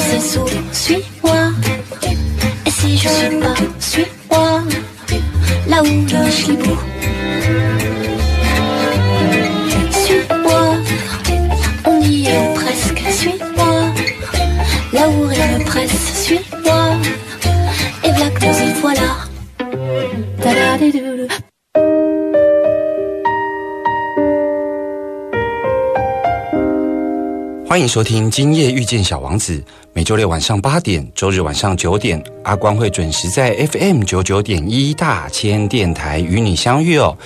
sais sourd, suis-moi. Et si je suis pas, suis-moi, là où le chibou. Suis-moi, on y est presque, suis-moi. Là où rien ne presse, suis-moi. Et voilà que nous y voilà. 欢迎收听《今夜遇见小王子》，每周六晚上八点，周日晚上九点，阿光会准时在 FM 九九点一大千电台与你相遇哦。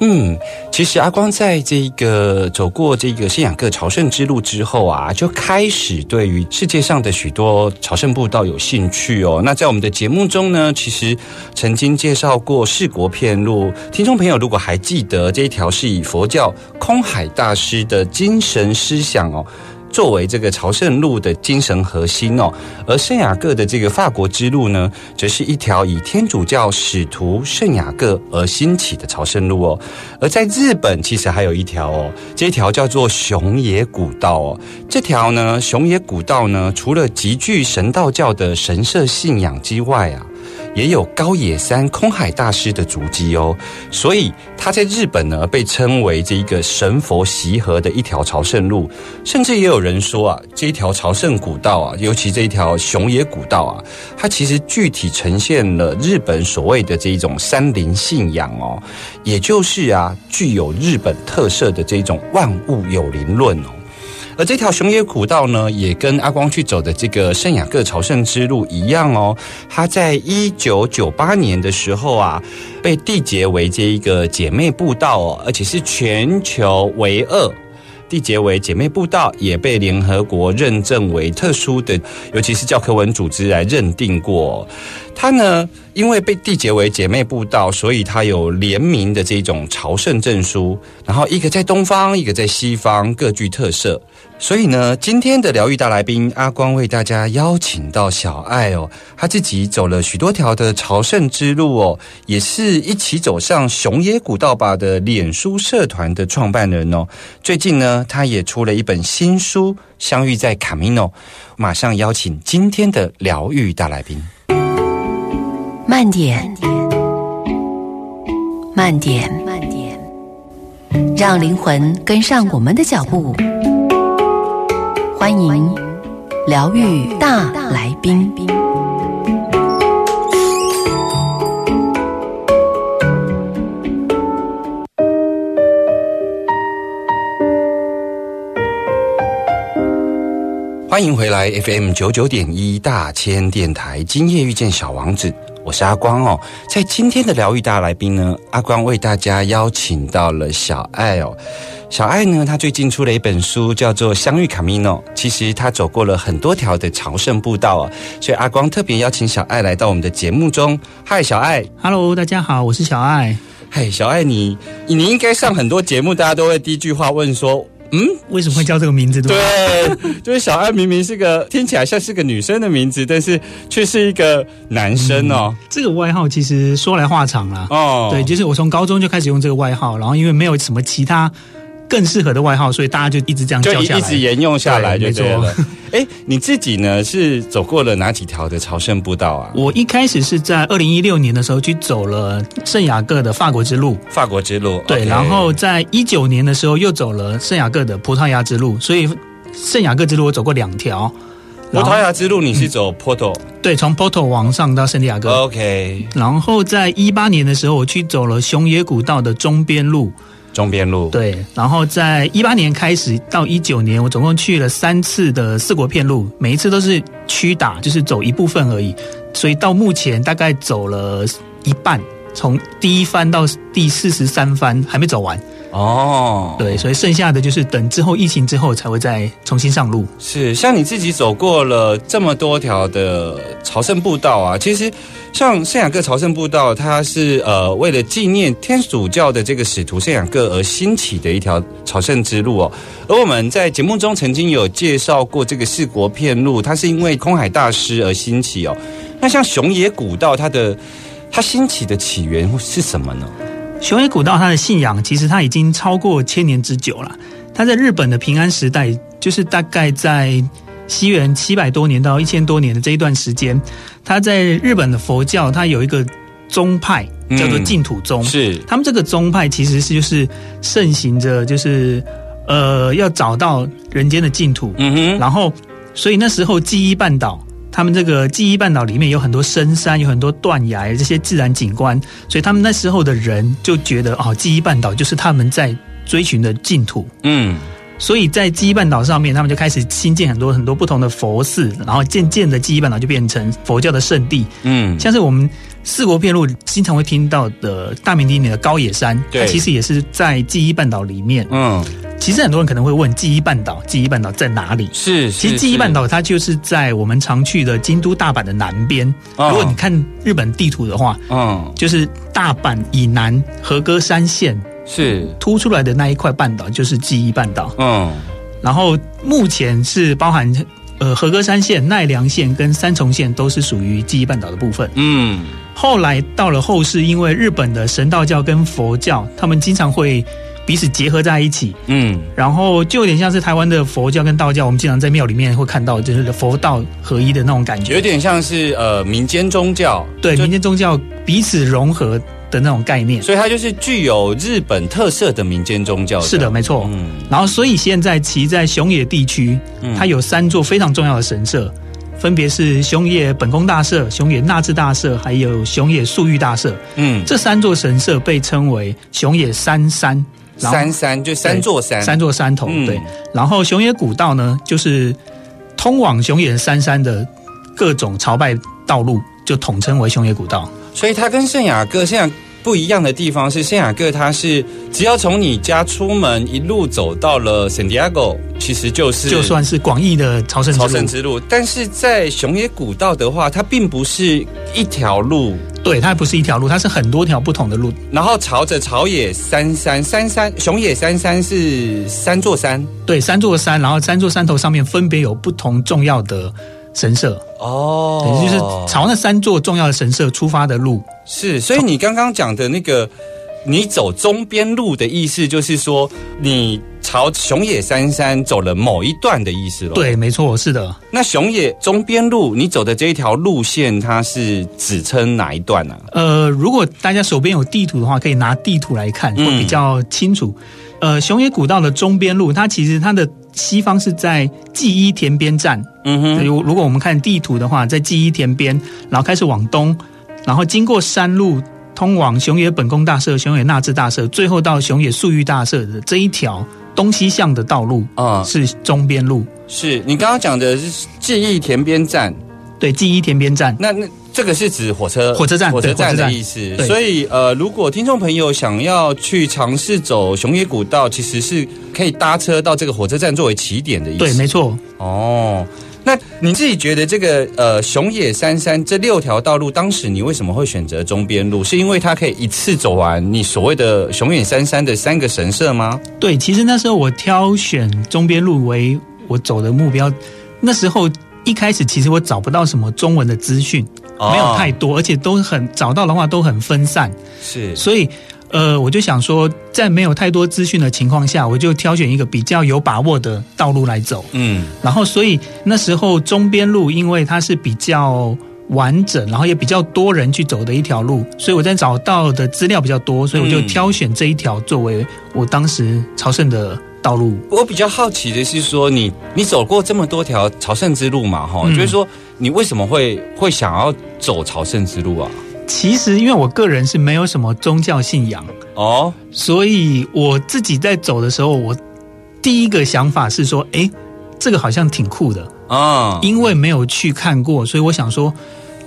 嗯，其实阿光在这个走过这个圣雅各朝圣之路之后啊，就开始对于世界上的许多朝圣步道有兴趣哦。那在我们的节目中呢，其实曾经介绍过四国片路，听众朋友如果还记得这一条是以佛教空海大师的精神思想哦。作为这个朝圣路的精神核心哦，而圣雅各的这个法国之路呢，则是一条以天主教使徒圣雅各而兴起的朝圣路哦。而在日本，其实还有一条哦，这条叫做熊野古道哦。这条呢，熊野古道呢，除了极具神道教的神社信仰之外啊。也有高野山空海大师的足迹哦，所以他在日本呢被称为这一个神佛习合的一条朝圣路，甚至也有人说啊，这一条朝圣古道啊，尤其这一条熊野古道啊，它其实具体呈现了日本所谓的这一种山林信仰哦，也就是啊，具有日本特色的这种万物有灵论哦。而这条熊野古道呢，也跟阿光去走的这个圣雅各朝圣之路一样哦。它在一九九八年的时候啊，被缔结为这一个姐妹步道哦，而且是全球唯二。缔结为姐妹步道，也被联合国认证为特殊的，尤其是教科文组织来认定过。它呢，因为被缔结为姐妹步道，所以它有联名的这种朝圣证书，然后一个在东方，一个在西方，各具特色。所以呢，今天的疗愈大来宾阿光为大家邀请到小爱哦，他自己走了许多条的朝圣之路哦，也是一起走上熊野古道吧的脸书社团的创办人哦。最近呢，他也出了一本新书《相遇在卡米诺》，马上邀请今天的疗愈大来宾。慢点，慢点，慢点，让灵魂跟上我们的脚步。欢迎疗愈大来宾。欢迎回来 FM 九九点一大千电台，今夜遇见小王子，我是阿光哦。在今天的疗愈大来宾呢，阿光为大家邀请到了小爱哦。小爱呢，她最近出了一本书，叫做《相遇卡米诺》。其实她走过了很多条的朝圣步道哦，所以阿光特别邀请小爱来到我们的节目中。嗨，小爱 Hello，大家好，我是小爱。嗨，小爱你你应该上很多节目，大家都会第一句话问说。嗯，为什么会叫这个名字？对就是小安明明是个听起来像是个女生的名字，但是却是一个男生哦。这个外号其实说来话长了。哦，对，就是我从高中就开始用这个外号，然后因为没有什么其他更适合的外号，所以大家就一直这样叫下来，一直沿用下来就对对了没错。哎，你自己呢是走过了哪几条的朝圣步道啊？我一开始是在二零一六年的时候去走了圣雅各的法国之路，法国之路，对然后在一九年的时候又走了圣雅各的葡萄牙之路，所以圣雅各之路我走过两条。葡萄牙之路你是走 Porto，OK，、对，从 Porto 往上到圣地亚哥。OK，然后在一八年的时候，我去走了熊野古道的中边路，中边路，，对。然后在一八年开始到一九年，我总共去了三次的四国片路，每一次都是曲打，就是走一部分而已。所以到目前大概走了一半，从第一番到第四十三番还没走完。哦，对，所以剩下的就是等之后疫情之后才会再重新上路。是，像你自己走过了这么多条的朝圣步道啊，其实像圣雅各朝圣步道，它是呃为了纪念天主教的这个使徒圣雅各而兴起的一条朝圣之路哦。而我们在节目中曾经有介绍过这个四国片路，它是因为空海大师而兴起哦。那像熊野古道，它的它兴起的起源是什么呢？熊野古道它的信仰其实它已经超过千年之久了。它在日本的平安时代，就是大概在西元七百多年到一千多年的这一段时间，它在日本的佛教它有一个宗派叫做净土宗，是他们这个宗派其实是就是盛行着就是呃要找到人间的净土，嗯哼，然后所以那时候记忆半岛。他们这个记忆半岛里面有很多深山，有很多断崖这些自然景观，所以他们那时候的人就觉得哦，记忆半岛就是他们在追寻的净土。嗯，所以在记忆半岛上面，他们就开始新建很多很多不同的佛寺，然后渐渐的记忆半岛就变成佛教的圣地。嗯，像是我们四国片路经常会听到的大名鼎鼎的高野山，对它其实也是在记忆半岛里面。嗯，其实很多人可能会问记忆半岛，记忆半岛在哪里？是，其实是记忆半岛它就是在我们常去的京都、大阪的南边。哦如果你看日本地图的话，嗯，就是大阪以南和歌山县是，凸出来的那一块半岛就是记忆半岛。嗯，然后目前是包含呃和歌山县、奈良县跟三重县都是属于记忆半岛的部分。嗯，后来到了后世，因为日本的神道教跟佛教，他们经常会彼此结合在一起，嗯，然后就有点像是台湾的佛教跟道教，我们经常在庙里面会看到，就是佛道合一的那种感觉。有点像是呃民间宗教，对民间宗教彼此融合的那种概念。所以它就是具有日本特色的民间宗教。是的，没错。嗯然后，所以现在其在熊野地区，嗯它有三座非常重要的神社，分别是熊野本宫大社、熊野纳智大社，还有熊野素玉大社。嗯，这三座神社被称为熊野三山，三山就三座山，三座山头。嗯对，然后熊野古道呢，就是通往熊野三山的各种朝拜道路，就统称为熊野古道。所以它跟圣雅各圣雅不一样的地方是，圣雅各它是只要从你家出门一路走到了圣地亚哥，其实就是就算是广义的朝圣之朝路圣之路。但是在熊野古道的话，它并不是一条路，对，它不是一条路，它是很多条不同的路。然后朝着朝野三山三山熊野三山是三座山对，三座山，然后三座山头上面分别有不同重要的神社，哦也，就是朝那三座重要的神社出发的路。是，所以你刚刚讲的那个，你走中边路的意思，就是说你朝熊野三山走了某一段的意思咯。对，没错，是的。那熊野中边路，你走的这一条路线，它是指称哪一段呢、呃，如果大家手边有地图的话，可以拿地图来看，嗯会比较清楚。呃，熊野古道的中边路，它其实它的西方是在纪伊田边站。嗯哼，如如果我们看地图的话，在纪伊田边，然后开始往东，然后经过山路通往熊野本宫大社、熊野那智大社，最后到熊野素玉大社的这一条东西向的道路啊、是中边路。是你刚刚讲的是记忆田边站，对，记忆田边站。那那这个是指火车火车站火车站的意思。所以呃，如果听众朋友想要去尝试走熊野古道，其实是可以搭车到这个火车站作为起点的意思。对，没错。哦，那你自己觉得这个呃熊野三山这六条道路，当时你为什么会选择中边路？是因为它可以一次走完你所谓的熊野三山的三个神社吗？对，其实那时候我挑选中边路为我走的目标，那时候一开始其实我找不到什么中文的资讯，没有太多，而且都很找到的话都很分散，是所以呃，我就想说，在没有太多资讯的情况下，我就挑选一个比较有把握的道路来走。嗯然后，所以那时候中边路，因为它是比较完整，然后也比较多人去走的一条路，所以我在找到的资料比较多，所以我就嗯挑选这一条作为我当时朝圣的道路。我比较好奇的是说，你你走过这么多条朝圣之路嘛，哈、嗯就是说你为什么会会想要走朝圣之路啊？其实，因为我个人是没有什么宗教信仰，哦，所以我自己在走的时候，我第一个想法是说，哎，这个好像挺酷的，啊、因为没有去看过，所以我想说，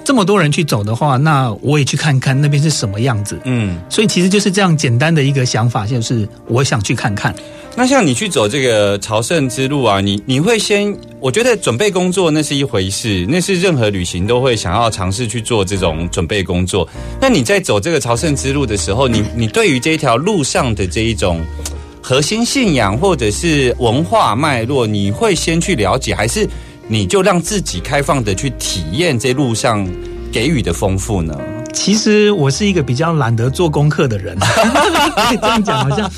这么多人去走的话，那我也去看看那边是什么样子。嗯，所以其实就是这样简单的一个想法，就是我想去看看。那像你去走这个朝圣之路啊，你你会先，我觉得准备工作那是一回事，那是任何旅行都会想要尝试去做这种准备工作。那你在走这个朝圣之路的时候，你你对于这一条路上的这一种核心信仰或者是文化脉络，你会先去了解，还是你就让自己开放的去体验这路上给予的丰富呢？其实我是一个比较懒得做功课的人，这样讲好像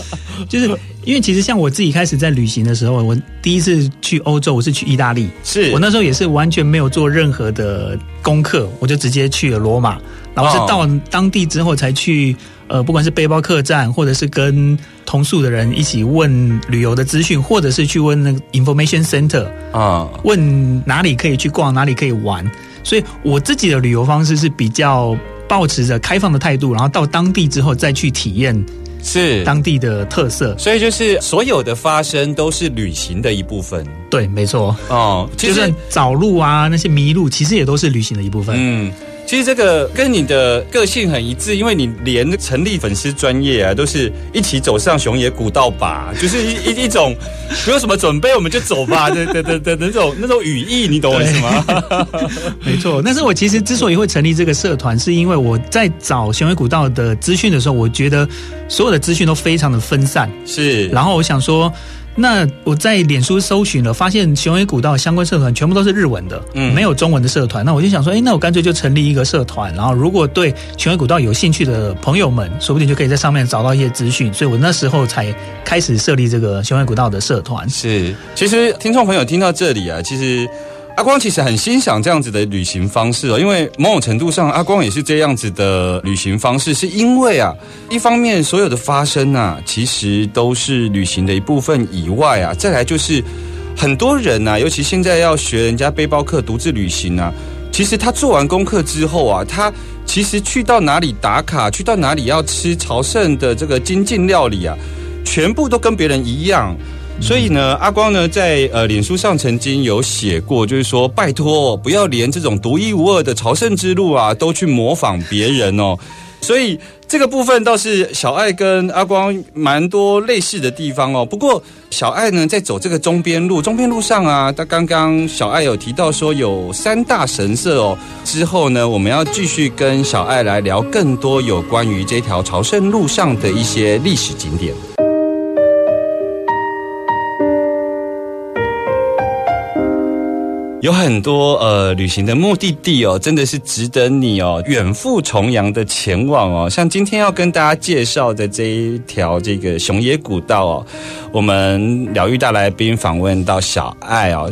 就是因为其实像我自己开始在旅行的时候，我第一次去欧洲，我是去意大利，是。我那时候也是完全没有做任何的功课，我就直接去了罗马，然后是到当地之后才去，呃，不管是背包客栈，或者是跟同宿的人一起问旅游的资讯，或者是去问那个 information center，啊、问哪里可以去逛，哪里可以玩。所以我自己的旅游方式是比较保持着开放的态度，然后到当地之后再去体验是当地的特色。所以就是所有的发生都是旅行的一部分对，没错，哦。其实就算找路啊，那些迷路，其实也都是旅行的一部分。嗯，其实这个跟你的个性很一致，因为你连成立粉丝专业啊，都是一起走上熊野古道吧，就是一一一种没有什么准备我们就走吧的的的的的那种那种语义，你懂我意思吗？没错，但是我其实之所以会成立这个社团，是因为我在找熊野古道的资讯的时候，我觉得所有的资讯都非常的分散，是，然后我想说。那我在脸书搜寻了，发现雄伟古道相关社团全部都是日文的，嗯没有中文的社团。那我就想说，哎，那我干脆就成立一个社团，然后如果对雄伟古道有兴趣的朋友们，说不定就可以在上面找到一些资讯。所以我那时候才开始设立这个雄伟古道的社团。是，其实听众朋友听到这里啊，其实阿光其实很欣赏这样子的旅行方式哦，因为某种程度上，阿光也是这样子的旅行方式，是因为啊，一方面所有的发生啊，其实都是旅行的一部分以外啊，再来就是很多人啊，尤其现在要学人家背包客独自旅行啊，其实他做完功课之后啊，他其实去到哪里打卡，去到哪里要吃朝圣的这个精进料理啊，全部都跟别人一样。所以呢，阿光呢在呃脸书上曾经有写过，就是说拜托不要连这种独一无二的朝圣之路啊都去模仿别人哦。所以这个部分倒是小爱跟阿光蛮多类似的地方哦。不过小爱呢在走这个中边路，中边路上啊，他刚刚小爱有提到说有三大神社哦。之后呢，我们要继续跟小爱来聊更多有关于这条朝圣路上的一些历史景点。有很多呃旅行的目的地哦，真的是值得你哦远赴重洋的前往哦。像今天要跟大家介绍的这一条这个熊野古道哦，我们疗愈大来宾访问到小爱哦。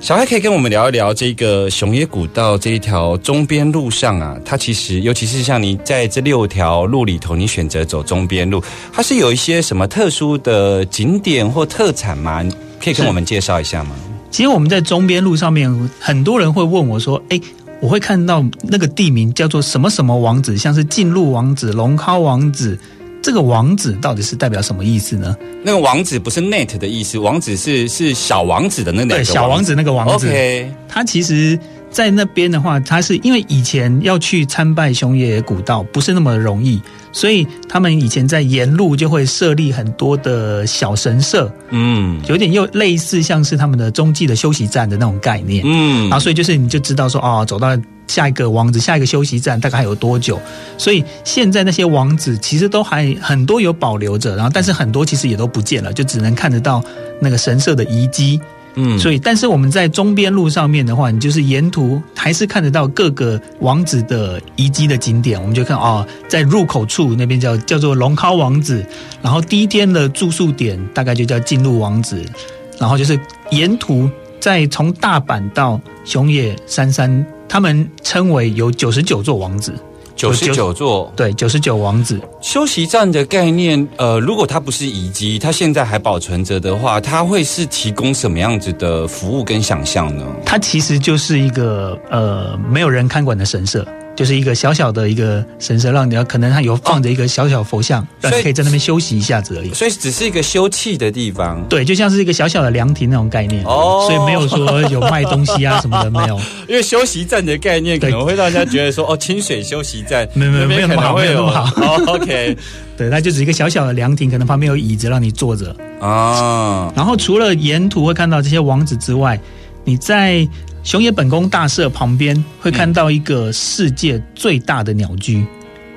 小爱可以跟我们聊一聊这个熊野古道这一条中边路上啊，它其实尤其是像你在这六条路里头，你选择走中边路，它是有一些什么特殊的景点或特产吗？可以跟我们介绍一下吗？其实我们在中边路上面，很多人会问我说：“哎，我会看到那个地名叫做什么什么王子，像是进入王子、龙尻王子，这个王子到底是代表什么意思呢？”那个王子不是 net 的意思，王子是是小王子的那两个对，小王子那个王子 OK，他其实，在那边的话，他是因为以前要去参拜熊野古道不是那么容易，所以他们以前在沿路就会设立很多的小神社，嗯有点又类似像是他们的中继的休息站的那种概念。嗯然后所以就是你就知道说哦，走到下一个王子下一个休息站大概还有多久。所以现在那些王子其实都还很多有保留着，然后但是很多其实也都不见了，就只能看得到那个神社的遗迹。嗯所以但是我们在中边路上面的话，你就是沿途还是看得到各个王子的遗迹的景点。我们就看哦，在入口处那边叫叫做龙尻王子，然后第一天的住宿点大概就叫进入王子，然后就是沿途再从大阪到熊野山山，他们称为有九十九座王子，九十九座对，九十九王子。休息站的概念，呃，如果它不是遗迹，它现在还保存着的话，它会是提供什么样子的服务跟想象呢？它其实就是一个呃没有人看管的神社，就是一个小小的一个神社，让你要可能它有放着一个小小佛像，让你可以在那边休息一下子而已。所以只是一个休憩的地方。对，就像是一个小小的凉亭那种概念哦所以没有说有卖东西啊什么的，没有。因为休息站的概念可对能会让人家觉得说，哦，清水休息站，没有没没有那么好可能会没有那么好哦，OK，对，它就只是一个小小的凉亭，可能旁边有椅子让你坐着。啊，然后除了沿途会看到这些王子之外，你在熊野本宫大社旁边会看到一个世界最大的鸟居，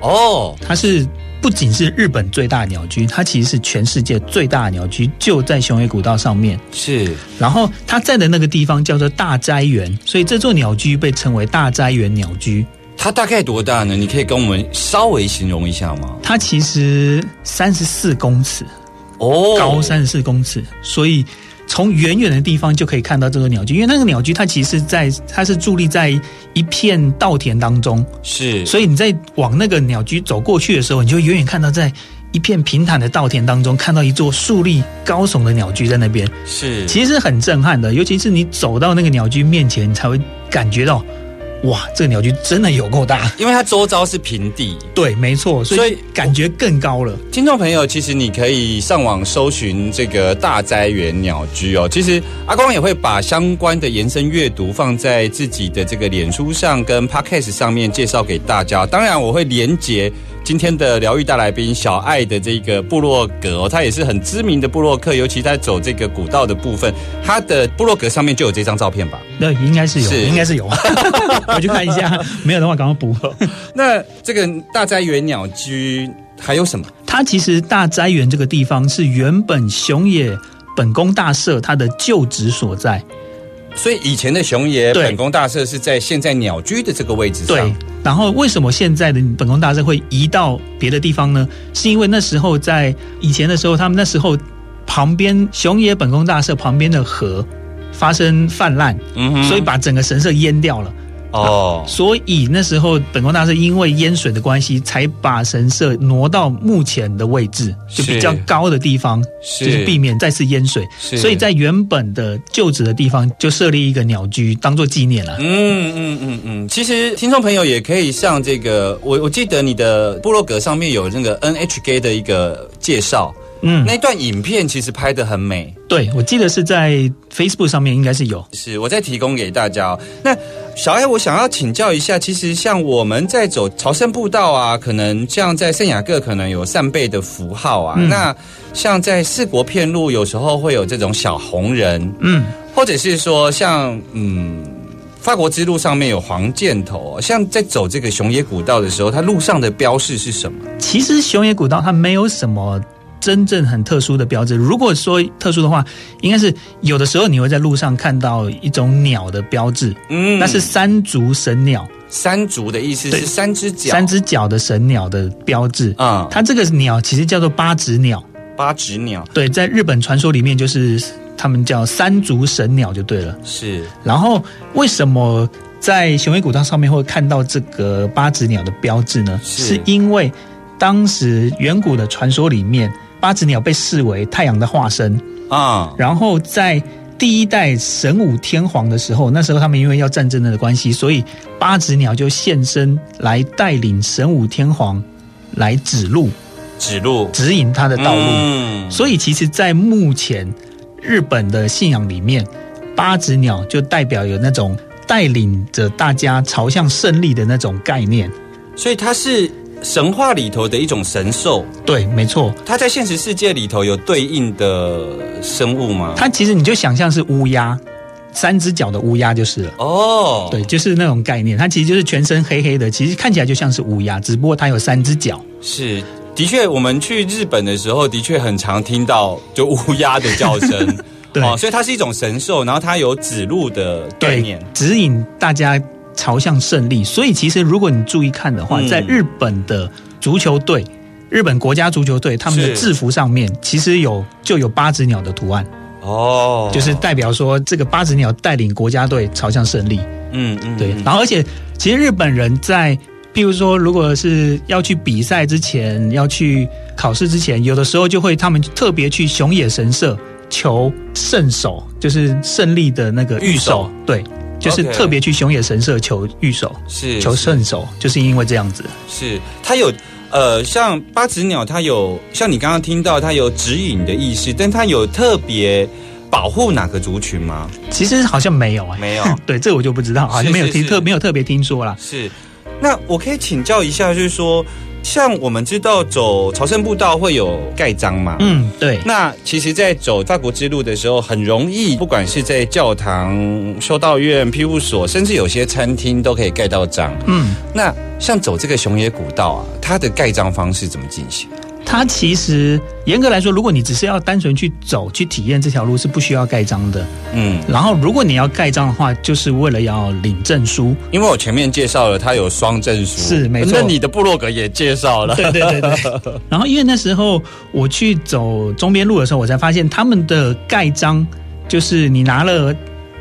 哦，它是不仅是日本最大的鸟居，它其实是全世界最大的鸟居，就在熊野古道上面。是然后它在的那个地方叫做大斋园，所以这座鸟居被称为大斋园鸟居。它大概多大呢？你可以跟我们稍微形容一下吗？它其实三十四公尺，哦，高三十四公尺，所以从远远的地方就可以看到这个鸟居。因为那个鸟居它其实在它是伫立在一片稻田当中，是，所以你在往那个鸟居走过去的时候，你就远远看到在一片平坦的稻田当中，看到一座竖立高耸的鸟居在那边，是，其实很震撼的。尤其是你走到那个鸟居面前，你才会感觉到，哇，这个鸟居真的有够大。因为它周遭是平地。对，没错，所以感觉更高了。听众朋友，其实你可以上网搜寻这个大灾园鸟居哦。其实阿光也会把相关的延伸阅读放在自己的这个脸书上跟 Podcast 上面介绍给大家。当然，我会连接今天的疗愈大来宾小爱的这个部落格哦，他也是很知名的部落客，尤其在走这个古道的部分，他的部落格上面就有这张照片吧。那，应该是有，是应该是有。我去看一下，没有的话赶快补。那这个大斋园鸟居还有什么？它其实大斋园这个地方是原本熊野本宫大社它的旧址所在。所以以前的熊野本宫大社是在现在鸟居的这个位置上。对，然后为什么现在的本宫大社会移到别的地方呢？是因为那时候在以前的时候，他们那时候旁边熊野本宫大社旁边的河发生泛滥，嗯所以把整个神社淹掉了。哦，所以那时候本宫大师因为淹水的关系，才把神社挪到目前的位置，就比较高的地方，是就是避免再次淹水。所以在原本的旧址的地方就设立一个鸟居，当做纪念了。嗯嗯嗯嗯，其实听众朋友也可以像这个，我我记得你的部落格上面有那个 NHK 的一个介绍，嗯，那段影片其实拍的很美，对，我记得是在 Facebook 上面应该是有。是我再提供给大家、哦。那小爱，我想要请教一下，其实像我们在走朝圣步道啊，可能像在圣雅各可能有扇贝的符号啊，嗯那像在四国片路有时候会有这种小红人，嗯，或者是说像嗯。法国之路上面有黄箭头，像在走这个熊野古道的时候，它路上的标示是什么？其实熊野古道它没有什么真正很特殊的标志。如果说特殊的话，应该是有的时候你会在路上看到一种鸟的标志，嗯那是三足神鸟，三足的意思对是三只脚，三只脚的神鸟的标志。啊、它这个鸟其实叫做八指鸟，八指鸟对，在日本传说里面就是他们叫三足神鸟就对了。是然后为什么在雄伟古道上面会看到这个八指鸟的标志呢？是是因为当时远古的传说里面，八只鸟被视为太阳的化身，啊，然后在第一代神武天皇的时候，那时候他们因为要战争的关系，所以八只鸟就现身来带领神武天皇来指路，指路指引他的道路。嗯所以其实，在目前日本的信仰里面，八只鸟就代表有那种带领着大家朝向胜利的那种概念。所以它是神话里头的一种神兽，对，没错，它在现实世界里头有对应的生物吗？它其实你就想象是乌鸦，三只脚的乌鸦就是了。哦，对，就是那种概念。它其实就是全身黑黑的，其实看起来就像是乌鸦，只不过它有三只脚。是。的确，我们去日本的时候，的确很常听到就乌鸦的叫声，对哦，所以它是一种神兽，然后它有指路的概念，指引大家朝向胜利。所以其实如果你注意看的话，嗯在日本的足球队。日本国家足球队他们的制服上面其实有就有八只鸟的图案，哦，就是代表说这个八只鸟带领国家队朝向胜利。嗯嗯对，嗯然后而且其实日本人在譬如说，如果是要去比赛之前，要去考试之前，有的时候就会他们特别去熊野神社求圣手，就是胜利的那个御手。对，就是特别去熊野神社求御守、是求圣手，就是因为这样子。是它有呃，像八指鸟，它有像你刚刚听到，它有指引的意思，但它有特别保护哪个族群吗？其实好像没有哎、没有。对，这我就不知道，好像没有听特没有特别听说啦。是，那我可以请教一下，就是说，像我们知道走朝圣步道会有盖章嘛？嗯，对，那其实，在走法国之路的时候，很容易，不管是在教堂、修道院、庇护所，甚至有些餐厅都可以盖到章。嗯，那像走这个熊野古道啊，它的盖章方式怎么进行？它其实严格来说，如果你只是要单纯去走去体验这条路，是不需要盖章的。嗯，然后，如果你要盖章的话，就是为了要领证书。因为我前面介绍了，它有双证书，是没错那你的部落格也介绍了，对对对对。然后，因为那时候我去走中边路的时候，我才发现他们的盖章就是你拿了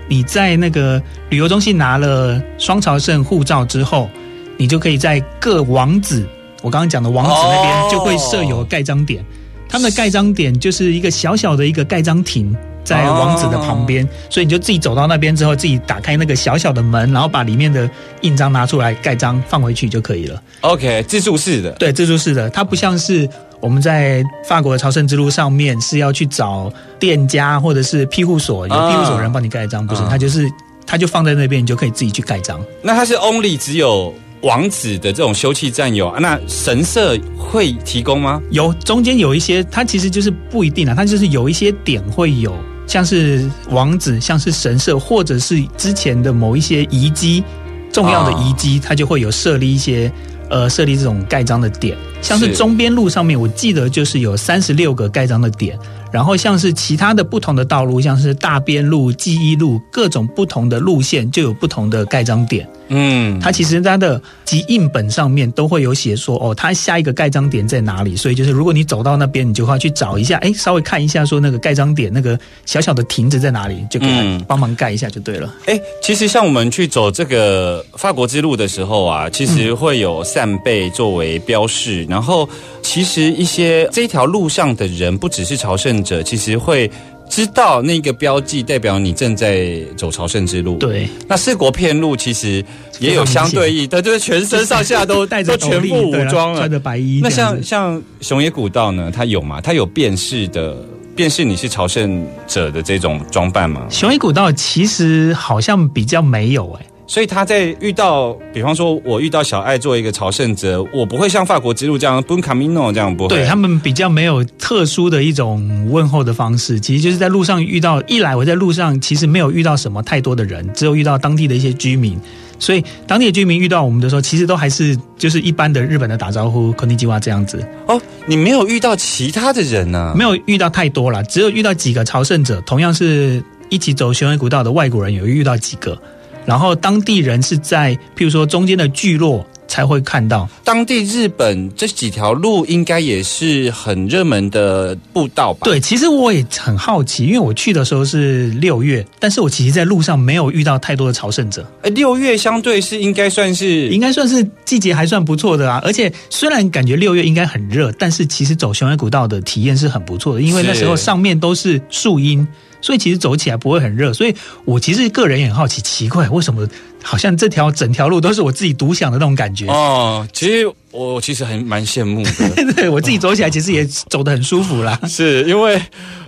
你在那个旅游中心拿了双朝圣护照之后，你就可以在各王子，我刚刚讲的王子那哦边就会设有盖章点。他们的盖章点就是一个小小的一个盖章亭。在王子的旁边，所以你就自己走到那边之后，自己打开那个小小的门，然后把里面的印章拿出来盖章放回去就可以了。OK，自助式的，对，自助式的，它不像是我们在法国的朝圣之路上面是要去找店家或者是庇护所，有庇护所人帮你盖章，不是，啊它就是它就放在那边，你就可以自己去盖章。那它是 only 只有王子的这种休憩站有，啊那神社会提供吗？有中间有一些，它其实就是不一定啊，它就是有一些点会有，像是王子，像是神社，或者是之前的某一些遗迹，重要的遗迹，它就会有设立一些。呃，设立这种盖章的点，像是中边路上面，我记得就是有三十六个盖章的点，然后像是其他的不同的道路，像是大边路、记忆路，各种不同的路线就有不同的盖章点。嗯，它其实它的集印本上面都会有写说，哦，它下一个盖章点在哪里。所以就是如果你走到那边，你就会去找一下，哎，稍微看一下说那个盖章点那个小小的亭子在哪里，就给嗯它帮忙盖一下就对了。哎、其实像我们去走这个法国之路的时候啊，其实会有扇贝作为标示，然后其实一些这条路上的人，不只是朝圣者，其实会。知道那个标记代表你正在走朝圣之路。，对，那四国片路其实也有相对应，对，就是全身上下都 带着都全部武装了穿。着白衣那。像像熊野古道呢，它有吗？它有辨识的辨识你是朝圣者的这种装扮吗？雄野古道其实好像比较没有哎、所以他在遇到，比方说，我遇到小爱作为一个朝圣者，我不会像法国之路这样 Bun Camino 这样不会。对他们比较没有特殊的一种问候的方式，其实就是在路上遇到，一来我在路上其实没有遇到什么太多的人，只有遇到当地的一些居民，所以当地的居民遇到我们的时候，其实都还是就是一般的日本的打招呼、konnichiwa 计划这样子，哦，你没有遇到其他的人呢、没有遇到太多了，只有遇到几个朝圣者，同样是一起走雄野古道的外国人，有遇到几个，然后当地人是在譬如说中间的聚落才会看到，当地日本这几条路应该也是很热门的步道吧？，对，其实我也很好奇，因为我去的时候是六月，但是我其实在路上没有遇到太多的朝圣者，哎，六月相对是应该算是应该算是季节还算不错的啊。而且虽然感觉六月应该很热，但是其实走雄野古道的体验是很不错的，因为那时候上面都是树荫，所以其实走起来不会很热。所以我其实个人也很好奇，奇怪为什么好像这条整条路都是我自己独享的那种感觉。哦。其实我其实很蛮羡慕的。对我自己走起来其实也走得很舒服啦。是因为，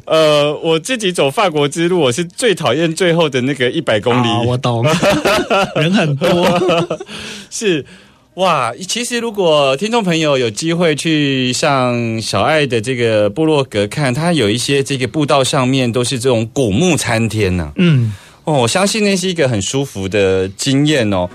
呃，我自己走法国之路，我是最讨厌最后的那个一百公里。啊我懂，人很多。是哇，其实如果听众朋友有机会去上小爱的这个部落格看，它有一些这个步道上面都是这种古木参天呐、嗯，哦，我相信那是一个很舒服的经验哦。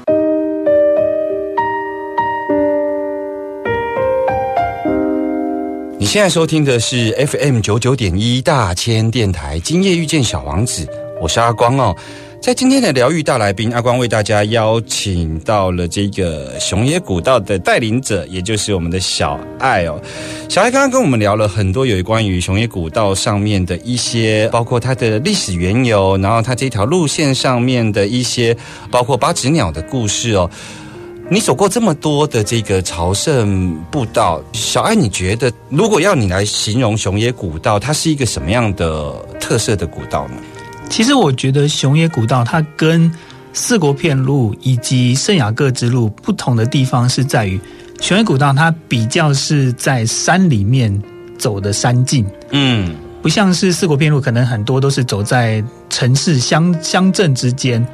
你现在收听的是 FM 九九点一大千电台，今夜遇见小王子，我是阿光哦。在今天的疗愈大来宾，阿光为大家邀请到了这个熊野古道的带领者，也就是我们的小爱哦。小爱刚刚跟我们聊了很多有关于熊野古道上面的一些，包括它的历史缘由，然后它这条路线上面的一些，包括八指鸟的故事哦。你走过这么多的这个朝圣步道，小爱，你觉得如果要你来形容熊野古道，它是一个什么样的特色的古道呢？其实我觉得熊野古道它跟四国片路以及圣雅各之路不同的地方是在于，雄野古道它比较是在山里面走的山径，嗯，不像是四国片路，可能很多都是走在城市乡乡镇之间。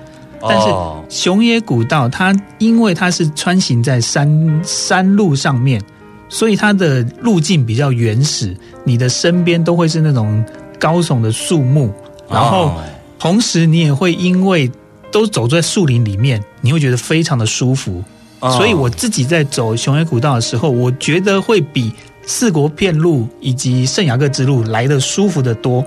但是哦熊野古道它因为它是穿行在山山路上面，所以它的路径比较原始，你的身边都会是那种高耸的树木，然后哦同时你也会因为都走在树林里面，你会觉得非常的舒服。哦所以我自己在走雄伟古道的时候，我觉得会比四国片路以及圣雅各之路来的舒服的多。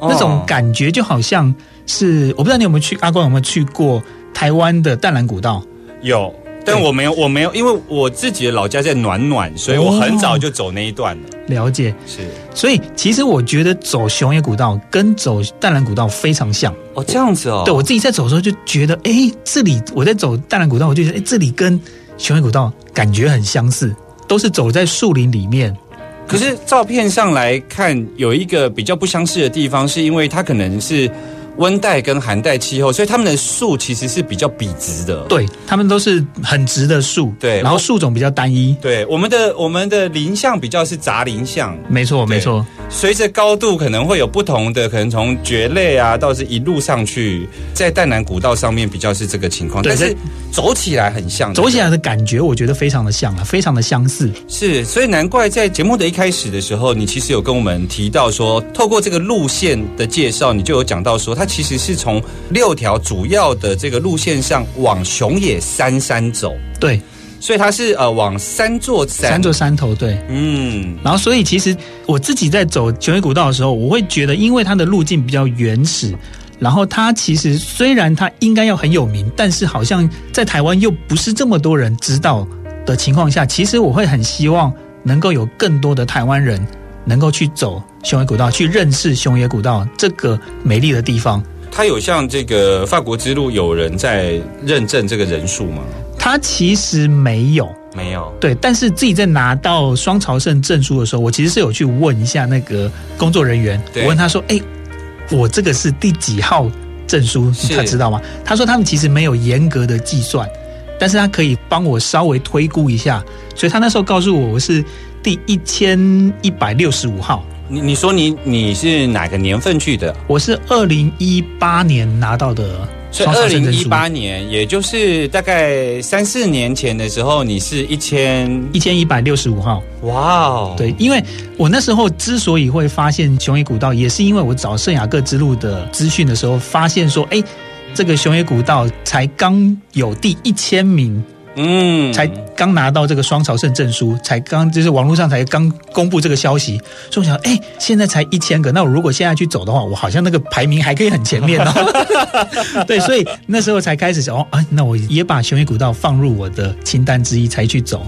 那种哦感觉就好像是，我不知道你有没有去阿光有没有去过台湾的淡蓝古道？有，但我没有，我没有，因为我自己的老家在暖暖，所以我很早就走那一段了。了解，是所以其实我觉得走熊野古道跟走淡蓝古道非常像。哦，这样子哦。对我自己在走的时候就觉得，哎，这里我在走淡蓝古道，我就觉得，哎，这里跟熊野古道感觉很相似，都是走在树林里面。可是照片上来看，有一个比较不相似的地方，是因为它可能是温带跟寒带气候，所以它们的树其实是比较笔直的。对，它们都是很直的树，对然后树种比较单一。对，我们的我们的林相比较是杂林相，没错，没错，随着高度可能会有不同的，可能从蕨类啊，到是一路上去，在淡南古道上面比较是这个情况，但是走起来很像，走起来的感觉，我觉得非常的像啊，非常的相似。是，所以难怪在节目的一开始的时候，你其实有跟我们提到说，透过这个路线的介绍，你就有讲到说，它其实是从六条主要的这个路线上往熊野三山走，对，所以它是呃往三座山，三座山头，对。嗯，然后，所以其实我自己在走熊野古道的时候，我会觉得，因为它的路径比较原始，然后它其实虽然它应该要很有名，但是好像在台湾又不是这么多人知道的情况下，其实我会很希望能够有更多的台湾人能够去走熊野古道，去认识熊野古道这个美丽的地方。他有像这个法国之路有人在认证这个人数吗？他其实没有。没有。对，但是自己在拿到双朝圣证书的时候，我其实是有去问一下那个工作人员，我问他说：“哎、我这个是第几号证书？他知道吗？”他说他们其实没有严格的计算，但是他可以帮我稍微推估一下，所以他那时候告诉我我是第一千一百六十五号，你你说你你是哪个年份去的？我是二零一八年拿到的所以二零一八年，也就是大概三四年前的时候，你是一千一千一百六十五号。哇哦，对，因为我那时候之所以会发现熊野古道，也是因为我找圣雅各之路的资讯的时候，发现说，哎，这个熊野古道才刚有第一千名，嗯才刚拿到这个双朝圣证书，才刚就是网络上才刚公布这个消息，所以我想，哎，现在才一千个，那我如果现在去走的话，我好像那个排名还可以很前面哦。对，所以那时候才开始想，哦，啊，那我也把雄野古道放入我的清单之一，才去走。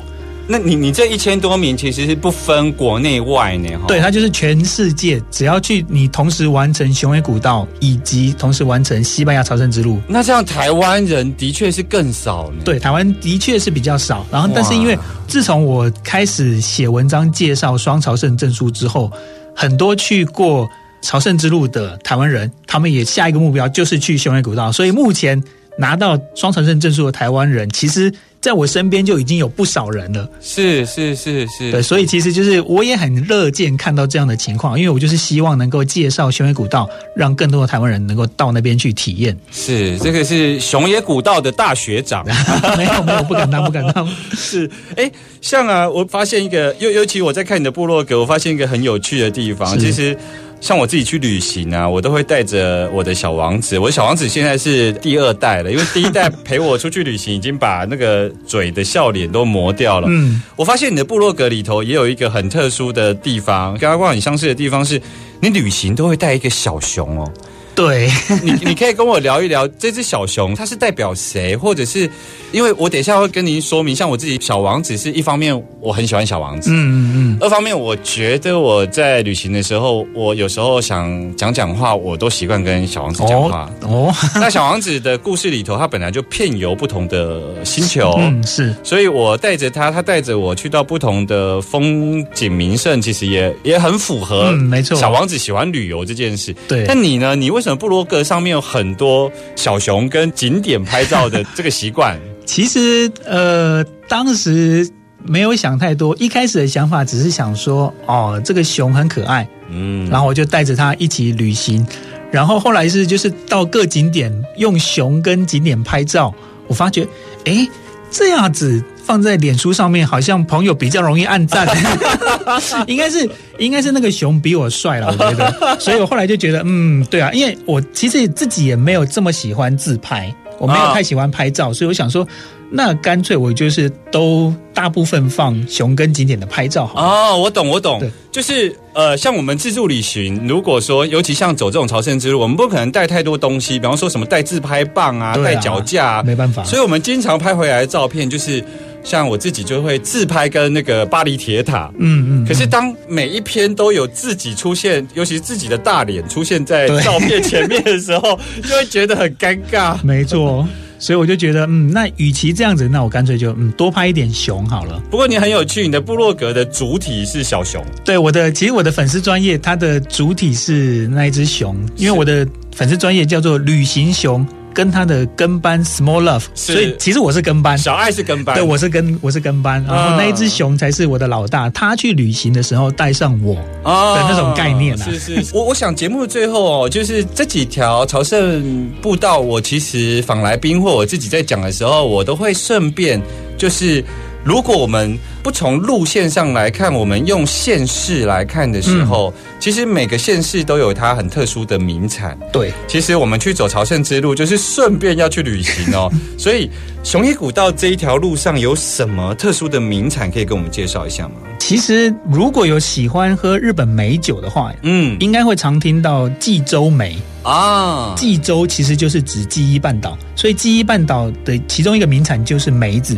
那你你这一千多名其实是不分国内外呢，哈对，它就是全世界，只要去你同时完成雄伟古道，以及同时完成西班牙朝圣之路。那这样台湾人的确是更少呢。对，台湾的确是比较少。然后，但是因为自从我开始写文章介绍双朝圣证书之后，很多去过朝圣之路的台湾人，他们也下一个目标就是去雄伟古道。所以目前拿到双朝圣证书的台湾人，其实在我身边就已经有不少人了。是是是是，对，所以其实就是我也很乐见看到这样的情况，因为我就是希望能够介绍雄野古道，让更多的台湾人能够到那边去体验。是这个是熊野古道的大学长。没有没有，不敢当，不敢当。是，哎，像啊，我发现一个，尤尤其我在看你的部落格，我发现一个很有趣的地方。其实，像我自己去旅行啊，我都会带着我的小王子。我的小王子现在是第二代了，因为第一代陪我出去旅行，已经把那个嘴的笑脸都磨掉了。嗯，我发现你的部落格里头也有一个很特殊的地方，跟阿光很相似的地方是，你旅行都会带一个小熊哦。对，你你可以跟我聊一聊这只小熊，它是代表谁，或者是因为我等一下会跟您说明，像我自己小王子是一方面我很喜欢小王子，嗯嗯嗯二方面我觉得我在旅行的时候，我有时候想讲讲话，我都习惯跟小王子嗯，讲话。哦，那小王子的故事里头，他本来就遍游不同的星球。嗯是，所以我带着他，他带着我去到不同的风景名胜，其实也也很符合，嗯没错小王子喜欢旅游这件事。对但你呢？你为什么部落格上面有很多小熊跟景点拍照的这个习惯？其实呃，当时没有想太多，一开始的想法只是想说，哦，这个熊很可爱，嗯，然后我就带着它一起旅行。然后后来是就是到各景点用熊跟景点拍照，我发觉，诶，这样子放在脸书上面，好像朋友比较容易按赞。应该是应该是那个熊比我帅了，我觉得。所以我后来就觉得，嗯，对啊，因为我其实自己也没有这么喜欢自拍，我没有啊太喜欢拍照，所以我想说，那干脆我就是都大部分放熊跟景点的拍照好了。哦，我懂，我懂。对，就是呃，像我们自助旅行，如果说尤其像走这种朝圣之路，我们不可能带太多东西，比方说什么带自拍棒啊，带脚架、啊，没办法。所以我们经常拍回来的照片，就是像我自己就会自拍跟那个巴黎铁塔。嗯嗯，可是当每一篇都有自己出现，尤其是自己的大脸出现在照片前面的时候，就会觉得很尴尬。没错，所以我就觉得，嗯，那与其这样子，那我干脆就嗯多拍一点熊好了。不过你很有趣，你的部落格的主体是小熊，对我的，其实我的粉丝专业，它的主体是那一只熊，因为我的粉丝专业叫做旅行熊，跟他的跟班 Small Love，所以其实我是跟班。小爱是跟班，对，我是跟我是跟班，然后那一只熊才是我的老大，他去旅行的时候带上我，哦的那种概念啊。是是，是。我我想节目的最后哦，就是这几条朝圣步道，我其实访来宾或我自己在讲的时候，我都会顺便就是。如果我们不从路线上来看，我们用县市来看的时候，其实每个县市都有它很特殊的名产。对，其实我们去走朝圣之路，就是顺便要去旅行哦。所以熊野古道这一条路上有什么特殊的名产可以跟我们介绍一下吗？其实如果有喜欢喝日本美酒的话，嗯应该会常听到济州梅。啊，济州其实就是指记忆半岛，所以记忆半岛的其中一个名产就是梅子。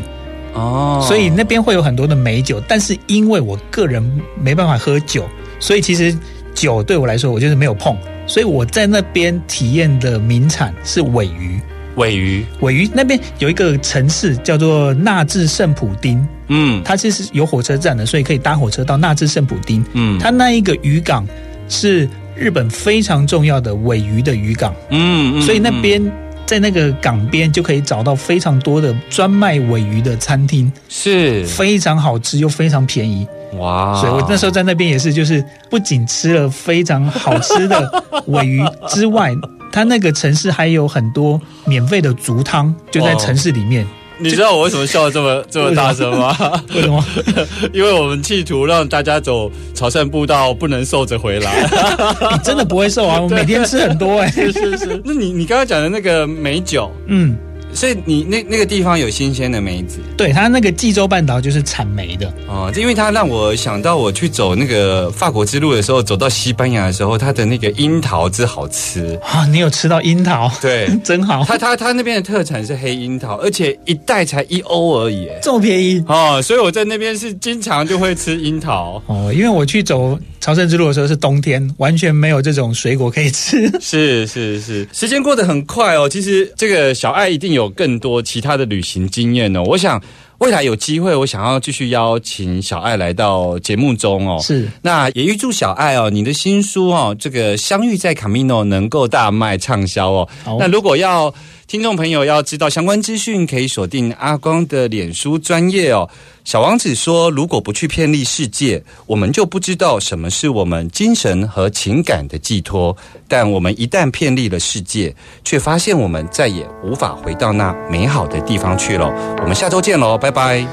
哦。所以那边会有很多的美酒，但是因为我个人没办法喝酒，所以其实酒对我来说我就是没有碰，所以我在那边体验的名产是尾鱼。尾鱼，尾鱼那边有一个城市叫做纳智圣普丁，嗯。它其实有火车站的，所以可以搭火车到纳智圣普丁。嗯。它那一个渔港是日本非常重要的尾鱼的渔港，嗯。所以那边在那个港边就可以找到非常多的专卖尾鱼的餐厅，是非常好吃又非常便宜。哇所以我那时候在那边也是，就是不仅吃了非常好吃的尾鱼之外，它那个城市还有很多免费的竹汤，就在城市里面。你知道我为什么笑得这么 这么大声吗？为什么？因为我们企图让大家走潮汕步道不能瘦着回来。你真的不会瘦啊！我每天吃很多哎、是是是，那你你刚刚讲的那个美酒，嗯，所以你那那个地方有新鲜的梅子对，它那个济州半岛就是产梅的。哦，这因为它让我想到我去走那个法国之路的时候，走到西班牙的时候，它的那个樱桃之好吃。啊，你有吃到樱桃？对 真好，它它它那边的特产是黑樱桃，而且一袋才一欧而已。哎这么便宜哦，所以我在那边是经常就会吃樱桃。哦！因为我去走朝圣之路的时候是冬天，完全没有这种水果可以吃。是是是，时间过得很快哦。其实这个小爱一定有更多其他的旅行经验哦。我想未来有机会，我想要继续邀请小爱来到节目中哦。是，那也预祝小爱哦，你的新书哦，这个相遇在卡米诺能够大卖畅销哦。那如果要听众朋友要知道相关资讯，可以锁定阿光的脸书专业哦。小王子说：“如果不去偏离世界，我们就不知道什么是我们精神和情感的寄托。但我们一旦偏离了世界，却发现我们再也无法回到那美好的地方去了。”我们下周见喽，拜拜。